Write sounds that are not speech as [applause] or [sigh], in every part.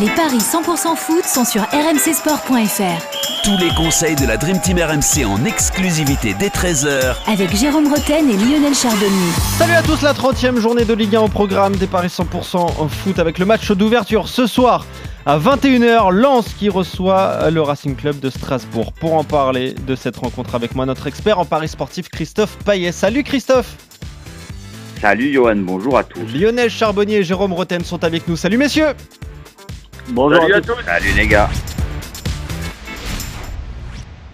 Les paris 100% foot sont sur rmcsport.fr. Tous les conseils de la Dream Team RMC en exclusivité dès 13h Avec Jérôme Roten et Lionel Chardonnay. Salut à tous, la 30e journée de Ligue 1 au programme des paris 100% en foot avec le match d'ouverture ce soir à 21h, Lens qui reçoit le Racing Club de Strasbourg. Pour en parler de cette rencontre avec moi, notre expert en paris sportif Christophe Payet. Salut Christophe Salut Johan, bonjour à tous. Lionel Charbonnier et Jérôme Roten sont avec nous. Salut messieurs Bonjour à, tous. Salut les gars.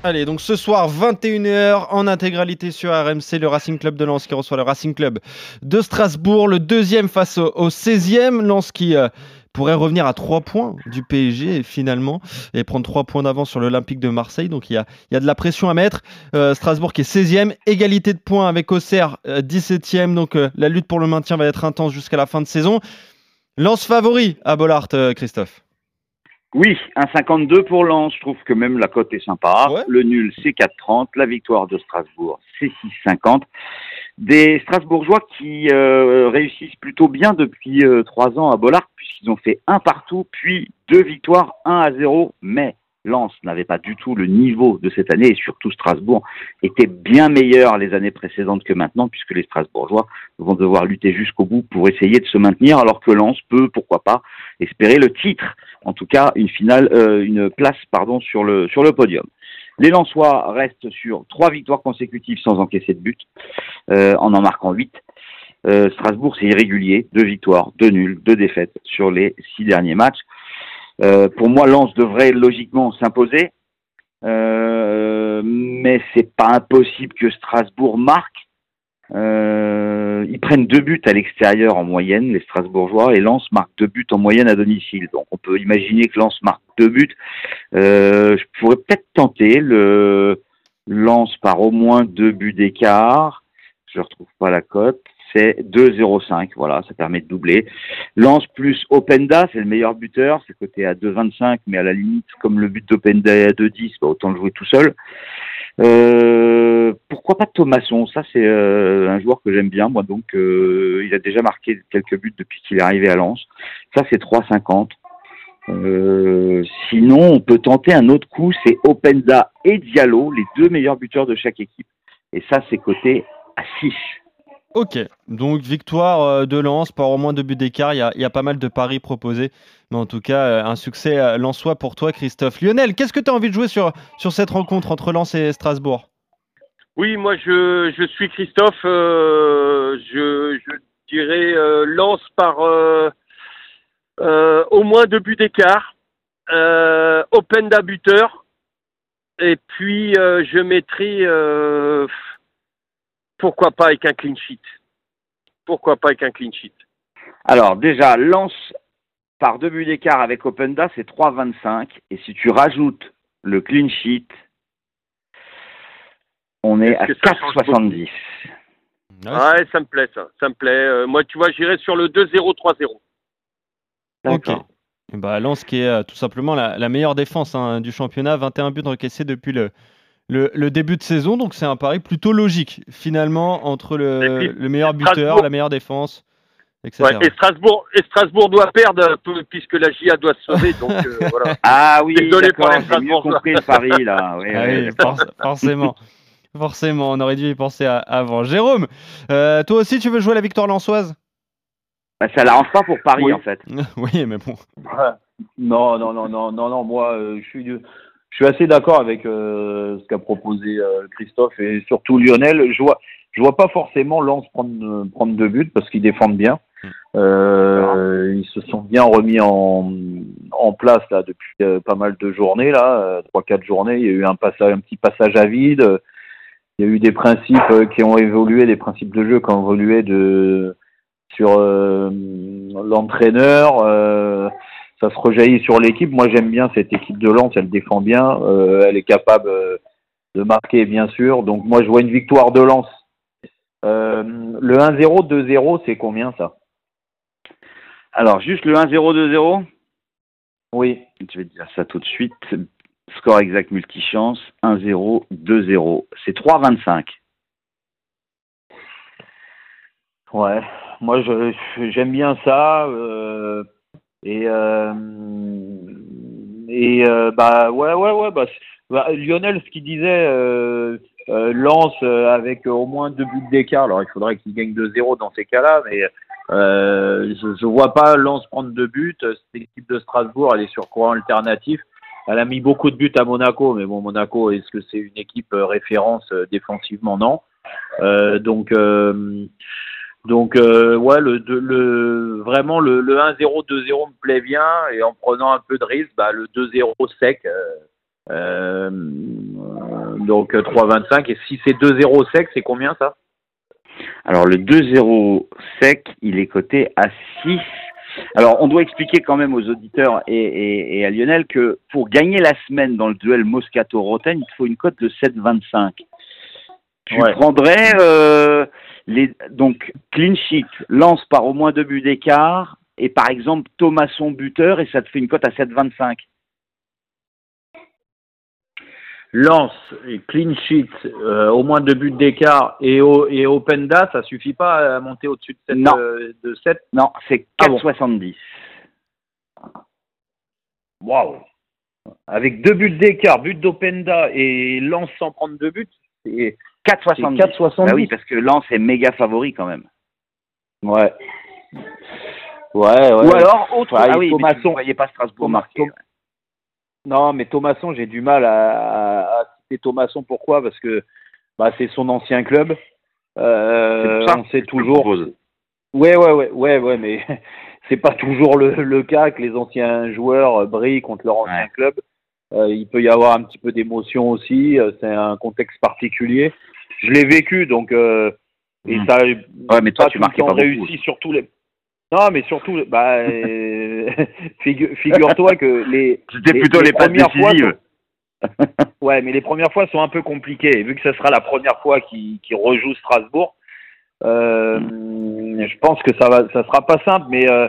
Allez, donc ce soir, 21h, en intégralité sur RMC, le Racing Club de Lens qui reçoit le Racing Club de Strasbourg, le deuxième face au, 16e. Lens qui euh, pourrait revenir à 3 points du PSG finalement et prendre 3 points d'avance sur l'Olympique de Marseille. Donc il y a, il y a de la pression à mettre. Euh, Strasbourg qui est 16e, égalité de points avec Auxerre 17e. Euh, Donc euh, la lutte pour le maintien va être intense jusqu'à la fin de saison. Lance favori à Bollard, Christophe. Oui, 1,52 pour Lens. Je trouve que même la cote est sympa. Le nul, c'est 4,30. La victoire de Strasbourg, c'est 6,50 des Strasbourgeois qui euh, réussissent plutôt bien depuis euh, trois ans à Bollard, puisqu'ils ont fait un partout, puis deux victoires, 1 à 0, mais Lens n'avait pas du tout le niveau de cette année, et surtout Strasbourg était bien meilleur les années précédentes que maintenant, puisque les Strasbourgeois vont devoir lutter jusqu'au bout pour essayer de se maintenir, alors que Lens peut, pourquoi pas, espérer le titre, en tout cas une finale, euh, une place, pardon, sur le, sur le podium. Les Lensois restent sur trois victoires consécutives sans encaisser de but, euh, en en marquant huit. Euh, Strasbourg, c'est irrégulier, deux victoires, deux nuls, deux défaites sur les six derniers matchs. Euh, pour moi, Lens devrait logiquement s'imposer, euh, mais c'est pas impossible que Strasbourg marque. Euh, ils prennent deux buts à l'extérieur en moyenne, les Strasbourgeois, et Lens marque deux buts en moyenne à domicile. Donc on peut imaginer que Lens marque deux buts. Euh, je pourrais peut-être tenter le Lens par au moins deux buts d'écart. Je ne retrouve pas la cote. C'est 2,05. Voilà, ça permet de doubler. Lens plus Openda, c'est le meilleur buteur. C'est coté à 2,25, mais à la limite, comme le but d'Openda est à 2,10, bah, autant le jouer tout seul. Euh, pourquoi pas Thomasson? Ça, c'est euh, un joueur que j'aime bien, moi. Donc, euh, il a déjà marqué quelques buts depuis qu'il est arrivé à Lens. Ça, c'est 3,50. Euh, sinon, on peut tenter un autre coup, c'est Openda et Diallo, les deux meilleurs buteurs de chaque équipe. Et ça, c'est coté à 6. Ok, donc victoire euh, de Lens par au moins deux buts d'écart. Il y, a, pas mal de paris proposés. Mais en tout cas, euh, un succès euh, lensois pour toi, Christophe. Lionel, qu'est-ce que tu as envie de jouer sur, cette rencontre entre Lens et Strasbourg? Oui, moi je, suis Christophe. je, je, dirais Lens par au moins deux buts d'écart. open buteur. Et puis je mettrai pourquoi pas avec un clean sheet? Pourquoi pas avec un clean sheet? Alors déjà, lance par deux buts d'écart avec Openda, c'est 3,25. Et si tu rajoutes le clean sheet, on est, à 4,70. Ouais, ça me plaît, ça. Ça me plaît. Euh, moi, tu vois, j'irai sur le 2-0-3-0. Ok. Bah, Lens qui est euh, tout simplement la, meilleure défense hein, du championnat, 21 buts encaissés depuis le, le, début de saison. Donc c'est un pari plutôt logique finalement entre le, meilleur buteur, la meilleure défense. Etc. et, Strasbourg, et Strasbourg doit perdre puisque la GIA doit se sauver. Donc, euh, [laughs] voilà. Ah oui, désolé pour les Strasbourg. compris le pari là. [laughs] Ah forcément. Forcément, on aurait dû y penser avant. Jérôme, euh, toi aussi, tu veux jouer la victoire lançoise? Bah, Ça l'arrange pas pour Paris, en fait. [laughs] oui, mais bon. Non, non, non, non, non, non. Moi, euh, je suis je suis assez d'accord avec euh, ce qu'a proposé euh, Christophe et surtout Lionel. Je vois, je vois pas forcément Lens prendre prendre deux buts parce qu'ils défendent bien. Mm. Euh, ils se sont bien remis en, en place là depuis euh, pas mal de journées là, trois quatre journées. Il y a eu un passage, un petit passage à vide. Il y a eu des principes qui ont évolué, des principes de jeu qui ont évolué de sur l'entraîneur ça se rejaillit sur l'équipe. Moi, j'aime bien cette équipe de Lens, elle défend bien, euh, elle est capable euh, de marquer, bien sûr. Donc, moi, je vois une victoire de Lens. Euh, le 1-0, 2-0, c'est combien ça? Alors, juste le 1-0, 2-0 Oui. Je vais te dire ça tout de suite. Score exact multichance, 1-0, 2-0. C'est 3-25. Ouais, moi j'aime bien ça euh, et euh, et euh, bah ouais ouais ouais bah, bah, Lionel ce qu'il disait euh, Lance avec au moins deux buts d'écart alors il faudrait qu'il gagne 2-0 dans ces cas-là mais euh, je je vois pas Lance prendre deux buts cette équipe de Strasbourg elle est sur courant alternatif? Elle a mis beaucoup de buts à Monaco mais bon Monaco est-ce que c'est une équipe référence défensivement? Non. Euh, donc euh, donc euh, ouais, le, le vraiment le, le 1-0, 2-0 me plaît bien et en prenant un peu de risque, bah, le 2-0 sec. Euh, euh, donc 3-25 et si c'est 2-0 sec, c'est combien ça? Alors le 2-0 sec, il est coté à 6. Alors on doit expliquer quand même aux auditeurs et, et, et à Lionel que pour gagner la semaine dans le duel Moscato-Roten, il faut une cote de 7-25. Tu Ouais. prendrais euh, les donc clean sheet, lance par au moins deux buts d'écart et par exemple Thomasson buteur et ça te fait une cote à 7,25. Lance et clean sheet, euh, au moins deux buts d'écart et, au, et Openda, ça suffit pas à monter au-dessus de 7, Non. euh, de 7 Non, c'est Ah bon. 4,70. Waouh Avec deux buts d'écart, but d'Openda et Lance sans prendre deux buts, c'est 4,70. C'est 4,70. Bah oui, parce que Lens est méga favori quand même. Ouais. Ouais, ouais. Ou alors, autre. Ah oui, mais Thomasson. tu ne voyais pas Strasbourg Thomas- Non, mais Thomasson, j'ai du mal à, à, citer Thomasson. Pourquoi? Parce que bah, c'est son ancien club. Euh, ça on sait toujours. Ouais, ouais, ouais, ouais, ouais, mais [laughs] c'est pas toujours le, le cas que les anciens joueurs euh, brillent contre leur ancien Ouais. club. Euh, il peut y avoir un petit peu d'émotion aussi. C'est un contexte particulier. Je l'ai vécu, donc euh, et Mm. ça. Ouais, mais toi, tu marquais pas beaucoup réussi sur tous les. Non, mais surtout, bah, euh, [laughs] figu- figure-toi que les. C'était plutôt les premières fois décisives. Ouais, mais les premières fois sont un peu compliquées. Et vu que ce sera la première fois qu'il qu'il rejoue Strasbourg, euh, je pense que ça va, ça sera pas simple, mais euh,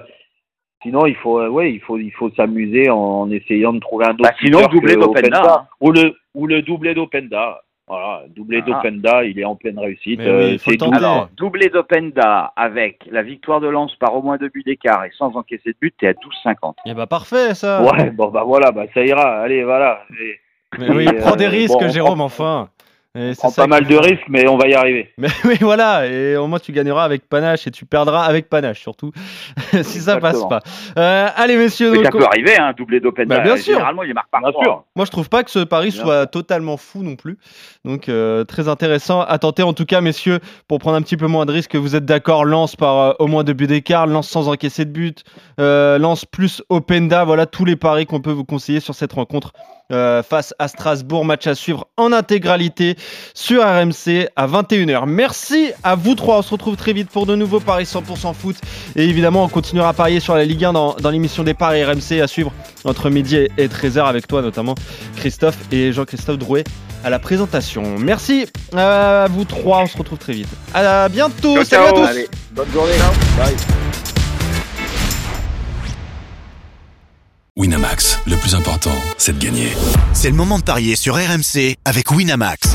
sinon il faut, ouais, il faut, il faut s'amuser en essayant de trouver un autre. Bah, sinon, buteur le doublé d'Openda, Openda. hein. ou le ou le doublé d'Openda. Voilà, doublé Ah. d'Openda, il est en pleine réussite. Oui, tenter. double- Alors, doublé d'Openda avec la victoire de Lens par au moins deux buts d'écart et sans encaisser de but, t'es à 12,50. Eh bah parfait ça. Ouais, bon bah voilà, bah ça ira. Allez, voilà. Et- Mais oui, Et, prends des euh, risques, bon, Jérôme, prend- enfin. Et on prend ça pas mal de risques, mais on va y arriver. [laughs] Mais oui, voilà, et au moins tu gagneras avec panache et tu perdras avec panache surtout, [laughs] si ça passe Exactement. pas. Euh, allez messieurs, Mais donc, ça peut arriver, hein, doublé d'Openda. Bah, bien sûr. Généralement, il marque par Bien sûr. moi je trouve pas que ce pari Bien soit totalement fou non plus. Donc euh, très intéressant à tenter en tout cas messieurs, pour prendre un petit peu moins de risques, vous êtes d'accord, lance par euh, au moins deux buts d'écart, lance sans encaisser de but, euh, lance plus Openda, voilà tous les paris qu'on peut vous conseiller sur cette rencontre. euh, face à Strasbourg, match à suivre en intégralité sur RMC à 21h. Merci à vous trois. On se retrouve très vite pour de nouveaux paris 100% foot. Et évidemment, on continuera à parier sur la Ligue 1 dans, dans l'émission des paris RMC à suivre entre midi et, et 13h avec toi, notamment Christophe et Jean-Christophe Drouet à la présentation. Merci à vous trois. On se retrouve très vite. À bientôt. Ciao, Salut à tous. Allez, bonne journée. Bye. Winamax, le plus important, c'est de gagner. C'est le moment de parier sur RMC avec Winamax.